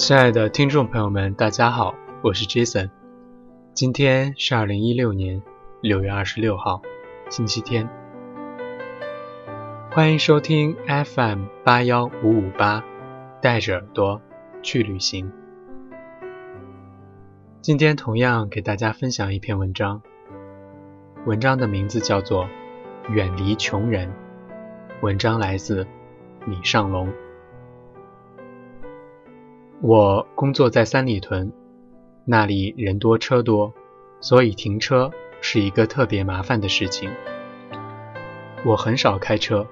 亲爱的听众朋友们，大家好，我是 Jason。今天是二零一六年六月二十六号，星期天。欢迎收听 FM 八幺五五八，带着耳朵去旅行。今天同样给大家分享一篇文章，文章的名字叫做《远离穷人》，文章来自米尚龙。我工作在三里屯，那里人多车多，所以停车是一个特别麻烦的事情。我很少开车，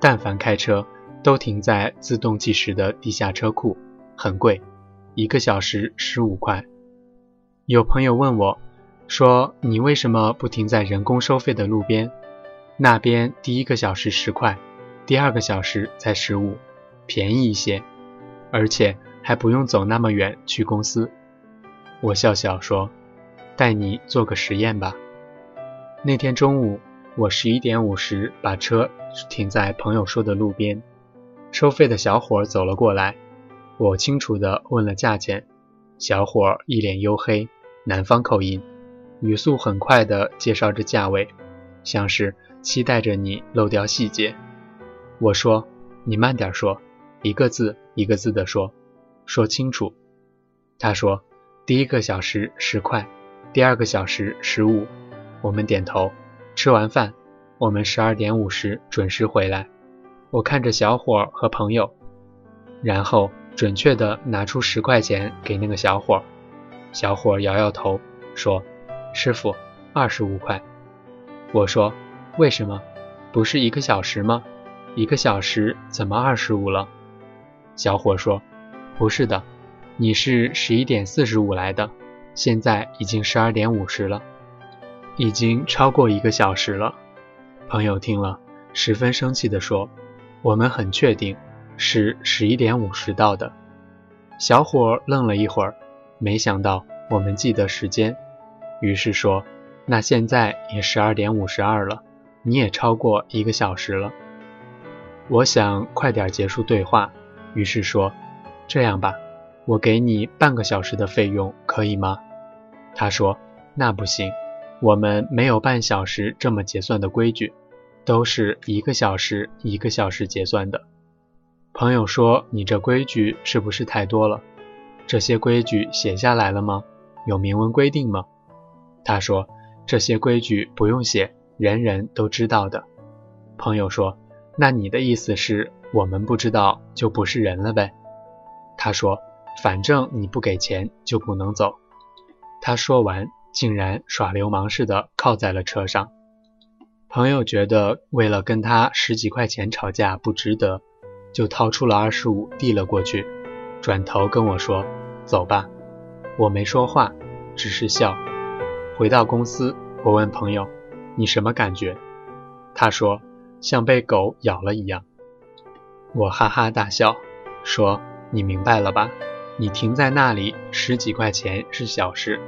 但凡开车都停在自动计时的地下车库，很贵，一个小时十五块。有朋友问我，说你为什么不停在人工收费的路边？那边第一个小时十块，第二个小时才十五，便宜一些，而且。还不用走那么远去公司，我笑笑说：“带你做个实验吧。”那天中午，我十一点五十把车停在朋友说的路边，收费的小伙走了过来，我清楚地问了价钱。小伙一脸黝黑，南方口音，语速很快地介绍着价位，像是期待着你漏掉细节。我说：“你慢点说，一个字一个字地说。”说清楚，他说：“第一个小时十块，第二个小时十五。”我们点头。吃完饭，我们十二点五十准时回来。我看着小伙和朋友，然后准确的拿出十块钱给那个小伙。小伙摇摇头说：“师傅，二十五块。”我说：“为什么？不是一个小时吗？一个小时怎么二十五了？”小伙说。不是的，你是十一点四十五来的，现在已经十二点五十了，已经超过一个小时了。朋友听了，十分生气地说：“我们很确定是十一点五十到的。”小伙愣了一会儿，没想到我们记得时间，于是说：“那现在也十二点五十二了，你也超过一个小时了。”我想快点结束对话，于是说。这样吧，我给你半个小时的费用，可以吗？他说：“那不行，我们没有半小时这么结算的规矩，都是一个小时一个小时结算的。”朋友说：“你这规矩是不是太多了？这些规矩写下来了吗？有明文规定吗？”他说：“这些规矩不用写，人人都知道的。”朋友说：“那你的意思是我们不知道就不是人了呗？”他说：“反正你不给钱就不能走。”他说完，竟然耍流氓似的靠在了车上。朋友觉得为了跟他十几块钱吵架不值得，就掏出了二十五递了过去，转头跟我说：“走吧。”我没说话，只是笑。回到公司，我问朋友：“你什么感觉？”他说：“像被狗咬了一样。”我哈哈大笑，说。你明白了吧？你停在那里十几块钱是小事，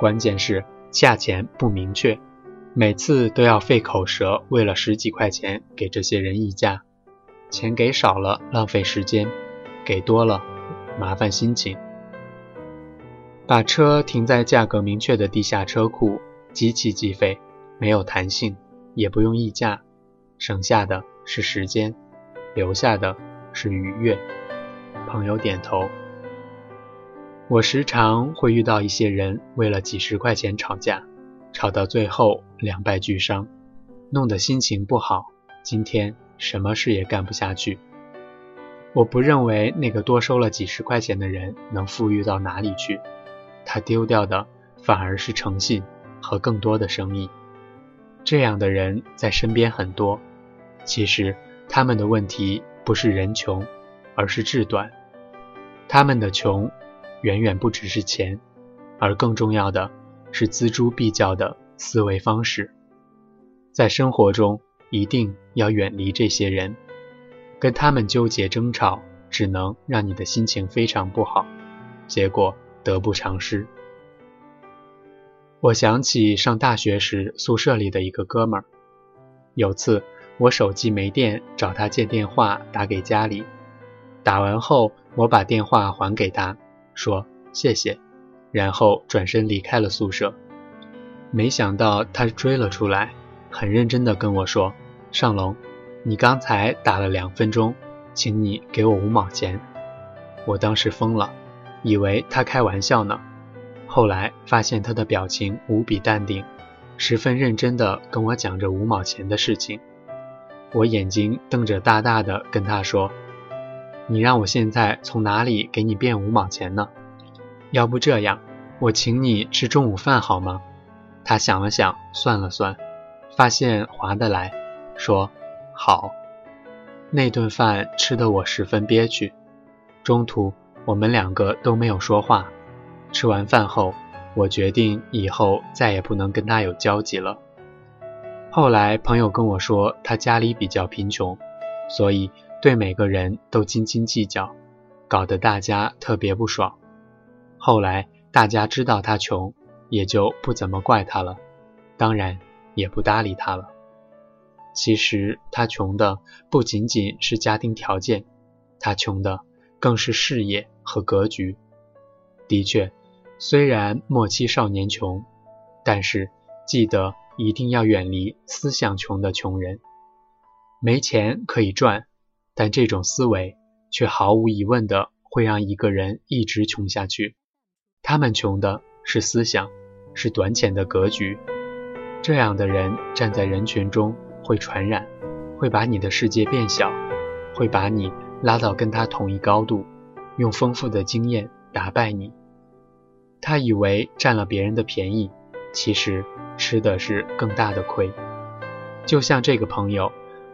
关键是价钱不明确，每次都要费口舌，为了十几块钱给这些人议价，钱给少了浪费时间，给多了麻烦心情。把车停在价格明确的地下车库，机器计费，没有弹性，也不用议价，省下的是时间，留下的是愉悦。朋友点头。我时常会遇到一些人为了几十块钱吵架，吵到最后两败俱伤，弄得心情不好，今天什么事也干不下去。我不认为那个多收了几十块钱的人能富裕到哪里去，他丢掉的反而是诚信和更多的生意。这样的人在身边很多，其实他们的问题不是人穷。而是志短，他们的穷远远不只是钱，而更重要的是锱铢必较的思维方式。在生活中一定要远离这些人，跟他们纠结争吵，只能让你的心情非常不好，结果得不偿失。我想起上大学时宿舍里的一个哥们儿，有次我手机没电，找他借电话打给家里。打完后，我把电话还给他，说谢谢，然后转身离开了宿舍。没想到他追了出来，很认真地跟我说：“上龙，你刚才打了两分钟，请你给我五毛钱。”我当时疯了，以为他开玩笑呢。后来发现他的表情无比淡定，十分认真地跟我讲着五毛钱的事情。我眼睛瞪着大大的跟他说：“你让我现在从哪里给你变五毛钱呢？要不这样，我请你吃中午饭好吗？”他想了想，算了算，发现划得来，说：“好。”那顿饭吃得我十分憋屈。中途我们两个都没有说话。吃完饭后，我决定以后再也不能跟他有交集了。后来朋友跟我说，他家里比较贫穷，所以对每个人都斤斤计较，搞得大家特别不爽。后来大家知道他穷。也就不怎么怪他了，当然也不搭理他了。其实他穷的不仅仅是家庭条件，他穷的更是事业和格局。的确，虽然莫欺少年穷，但是记得一定要远离思想穷的穷人。没钱可以赚，但这种思维却毫无疑问的会让一个人一直穷下去。他们穷的。是思想，是短浅的格局。这样的人站在人群中会传染，会把你的世界变小，会把你拉到跟他同一高度，用丰富的经验打败你。他以为占了别人的便宜，其实吃的是更大的亏。就像这个朋友，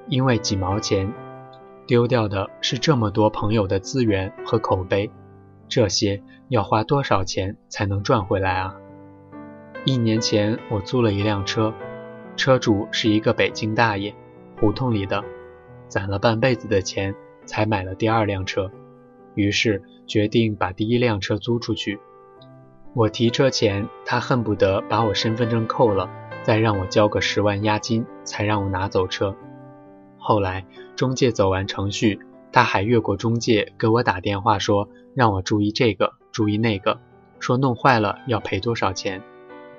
因为几毛钱，丢掉的是这么多朋友的资源和口碑。这些要花多少钱才能赚回来啊？一年前我租了一辆车，车主是一个北京大爷，胡同里的，攒了半辈子的钱才买了第二辆车，于是决定把第一辆车租出去。我提车前，他恨不得把我身份证扣了，再让我交个十万押金才让我拿走车。后来中介走完程序。他还越过中介给我打电话说，让我注意这个，注意那个，说弄坏了要赔多少钱。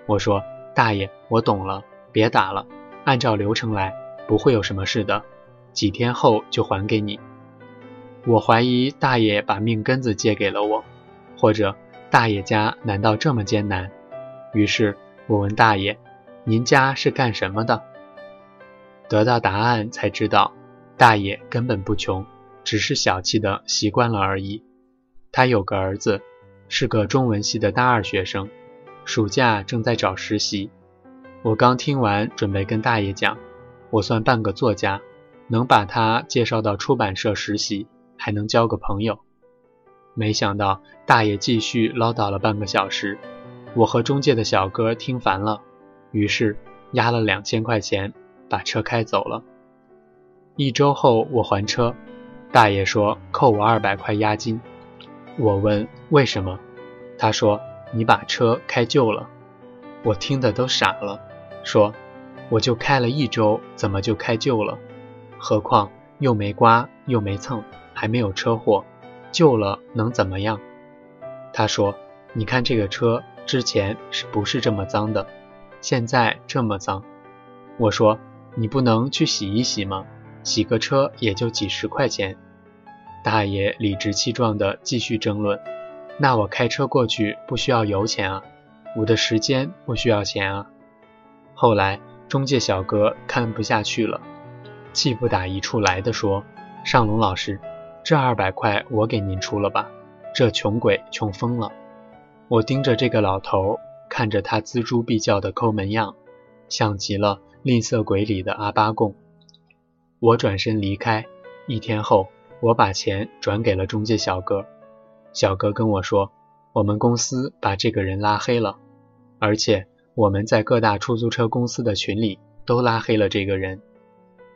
我说大爷，我懂了，别打了，按照流程来，不会有什么事的，几天后就还给你。我怀疑大爷把命根子借给了我，或者大爷家难道这么艰难？于是我问大爷，您家是干什么的？得到答案才知道，大爷根本不穷。只是小气的习惯了而已。他有个儿子，是个中文系的大二学生，暑假正在找实习。我刚听完，准备跟大爷讲，我算半个作家，能把他介绍到出版社实习，还能交个朋友。没想到大爷继续唠叨了半个小时，我和中介的小哥听烦了，于是压了两千块钱，把车开走了。一周后，我还车。大爷说扣我二百块押金，我问为什么，他说你把车开旧了，我听得都傻了，说我就开了一周，怎么就开旧了？何况又没刮又没蹭，还没有车祸，旧了能怎么样？他说你看这个车之前是不是这么脏的，现在这么脏？我说你不能去洗一洗吗？洗个车也就几十块钱，大爷理直气壮地继续争论。那我开车过去不需要油钱啊，我的时间不需要钱啊。后来中介小哥看不下去了，气不打一处来的说：“尚龙老师，这二百块我给您出了吧，这穷鬼穷疯了。”我盯着这个老头，看着他锱铢必较的抠门样，像极了吝啬鬼里的阿巴贡。我转身离开，一天后，我把钱转给了中介小哥。小哥跟我说，我们公司把这个人拉黑了，而且我们在各大出租车公司的群里都拉黑了这个人。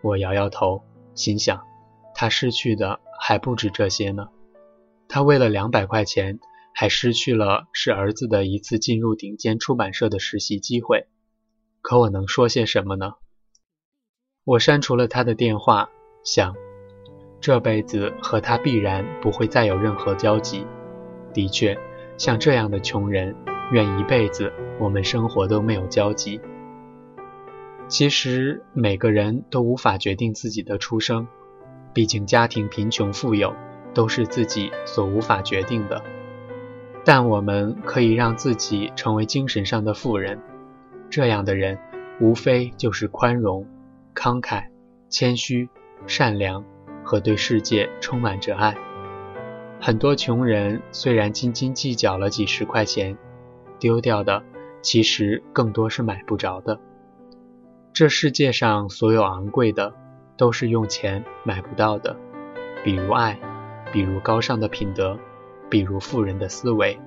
我摇摇头，心想，他失去的还不止这些呢。他为了两百块钱，还失去了是儿子的一次进入顶尖出版社的实习机会。可我能说些什么呢？我删除了他的电话，想这辈子和他必然不会再有任何交集。的确，像这样的穷人，愿一辈子我们生活都没有交集。其实每个人都无法决定自己的出生，毕竟家庭贫穷富有都是自己所无法决定的。但我们可以让自己成为精神上的富人，这样的人无非就是宽容、慷慨、谦虚、善良和对世界充满着爱。很多穷人虽然斤斤计较了几十块钱，丢掉的其实更多是买不着的。这世界上所有昂贵的，都是用钱买不到的，比如爱，比如高尚的品德，比如富人的思维。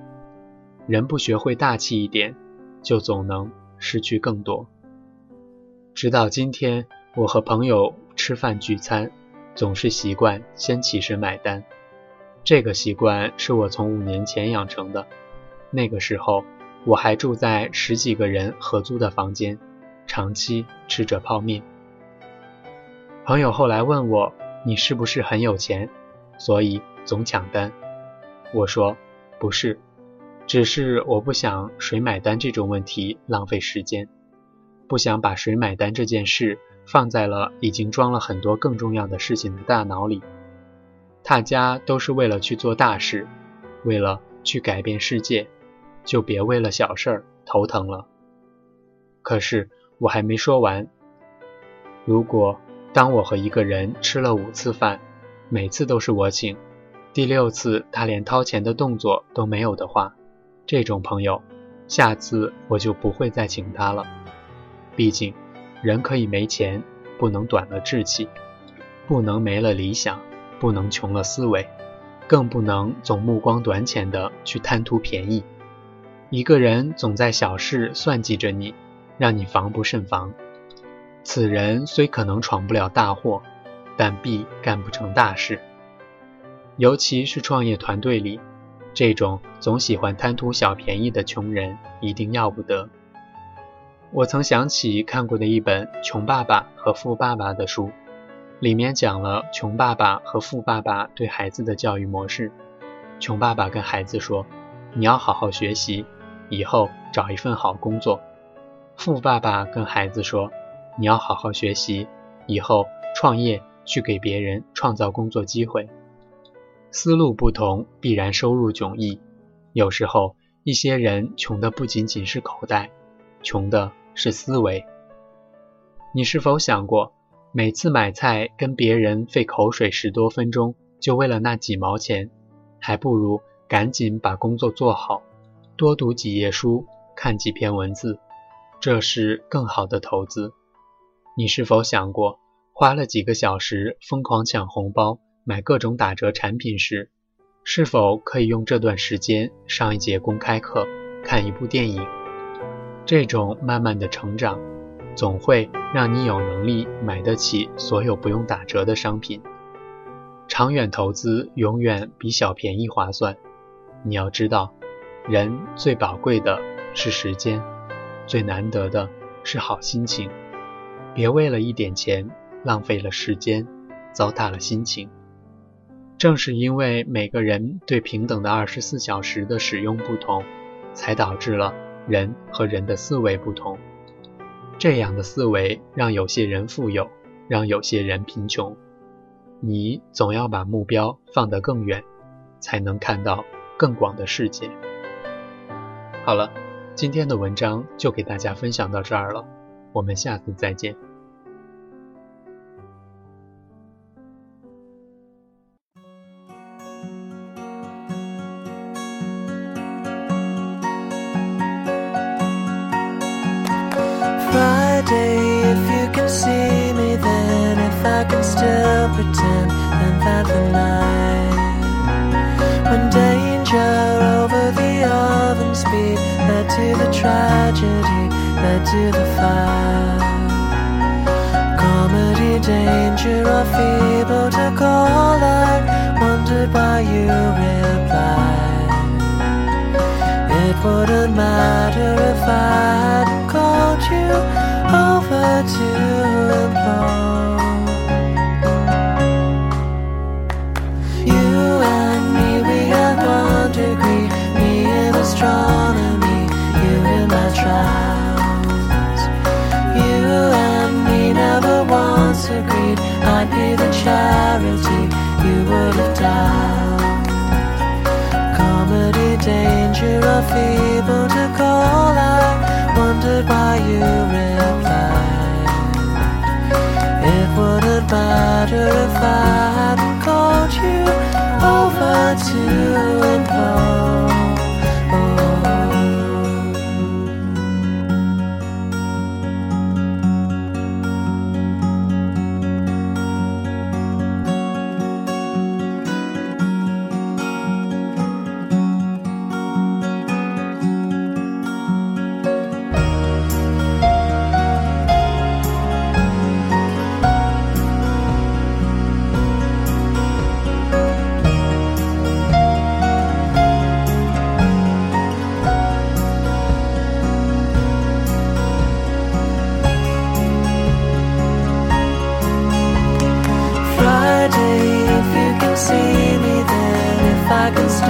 人不学会大气一点，就总能失去更多。直到今天，我和朋友吃饭聚餐，总是习惯先起身买单。这个习惯是我从五年前养成的。那个时候，我还住在十几个人合租的房间。长期吃着泡面。朋友后来问我：“你是不是很有钱，所以总抢单？”我说：“不是，只是我不想谁买单这种问题浪费时间，不想把谁买单这件事放在了已经装了很多更重要的事情的大脑里。大家都是为了去做大事，为了去改变世界，就别为了小事儿头疼了。可是。”我还没说完。如果当我和一个人吃了五次饭，每次都是我请，第六次他连掏钱的动作都没有的话，这种朋友，下次我就不会再请他了。毕竟，人可以没钱，不能短了志气，不能没了理想，不能穷了思维，更不能总目光短浅的去贪图便宜。一个人总在小事算计着你。让你防不胜防。此人虽可能闯不了大祸，但必干不成大事。尤其是创业团队里，这种总喜欢贪图小便宜的穷人一定要不得。我曾想起看过的一本《穷爸爸和富爸爸》的书，里面讲了穷爸爸和富爸爸对孩子的教育模式。穷爸爸跟孩子说：“你要好好学习，以后找一份好工作。”富爸爸跟孩子说：“你要好好学习，以后创业去给别人创造工作机会。思路不同，必然收入迥异。有时候，一些人穷的不仅仅是口袋，穷的是思维。你是否想过，每次买菜跟别人费口水十多分钟，就为了那几毛钱，还不如赶紧把工作做好，多读几页书，看几篇文字。”这是更好的投资。你是否想过，花了几个小时疯狂抢红包、买各种打折产品时，是否可以用这段时间上一节公开课、看一部电影？这种慢慢的成长，总会让你有能力买得起所有不用打折的商品。长远投资永远比小便宜划算。你要知道，人最宝贵的是时间。最难得的是好心情，别为了一点钱浪费了时间，糟蹋了心情。正是因为每个人对平等的二十四小时的使用不同，才导致了人和人的思维不同。这样的思维让有些人富有，让有些人贫穷。你总要把目标放得更远，才能看到更广的世界。好了。今天的文章就给大家分享到这儿了，我们下次再见。To the tragedy, led to the fire. Comedy, danger, or feeble to call. I wondered why you replied. It wouldn't matter if I hadn't called you over to implore. Need, I'd be the charity you would have dialed. Comedy, danger, or feeble to call, I wondered why you replied. It wouldn't matter if I I can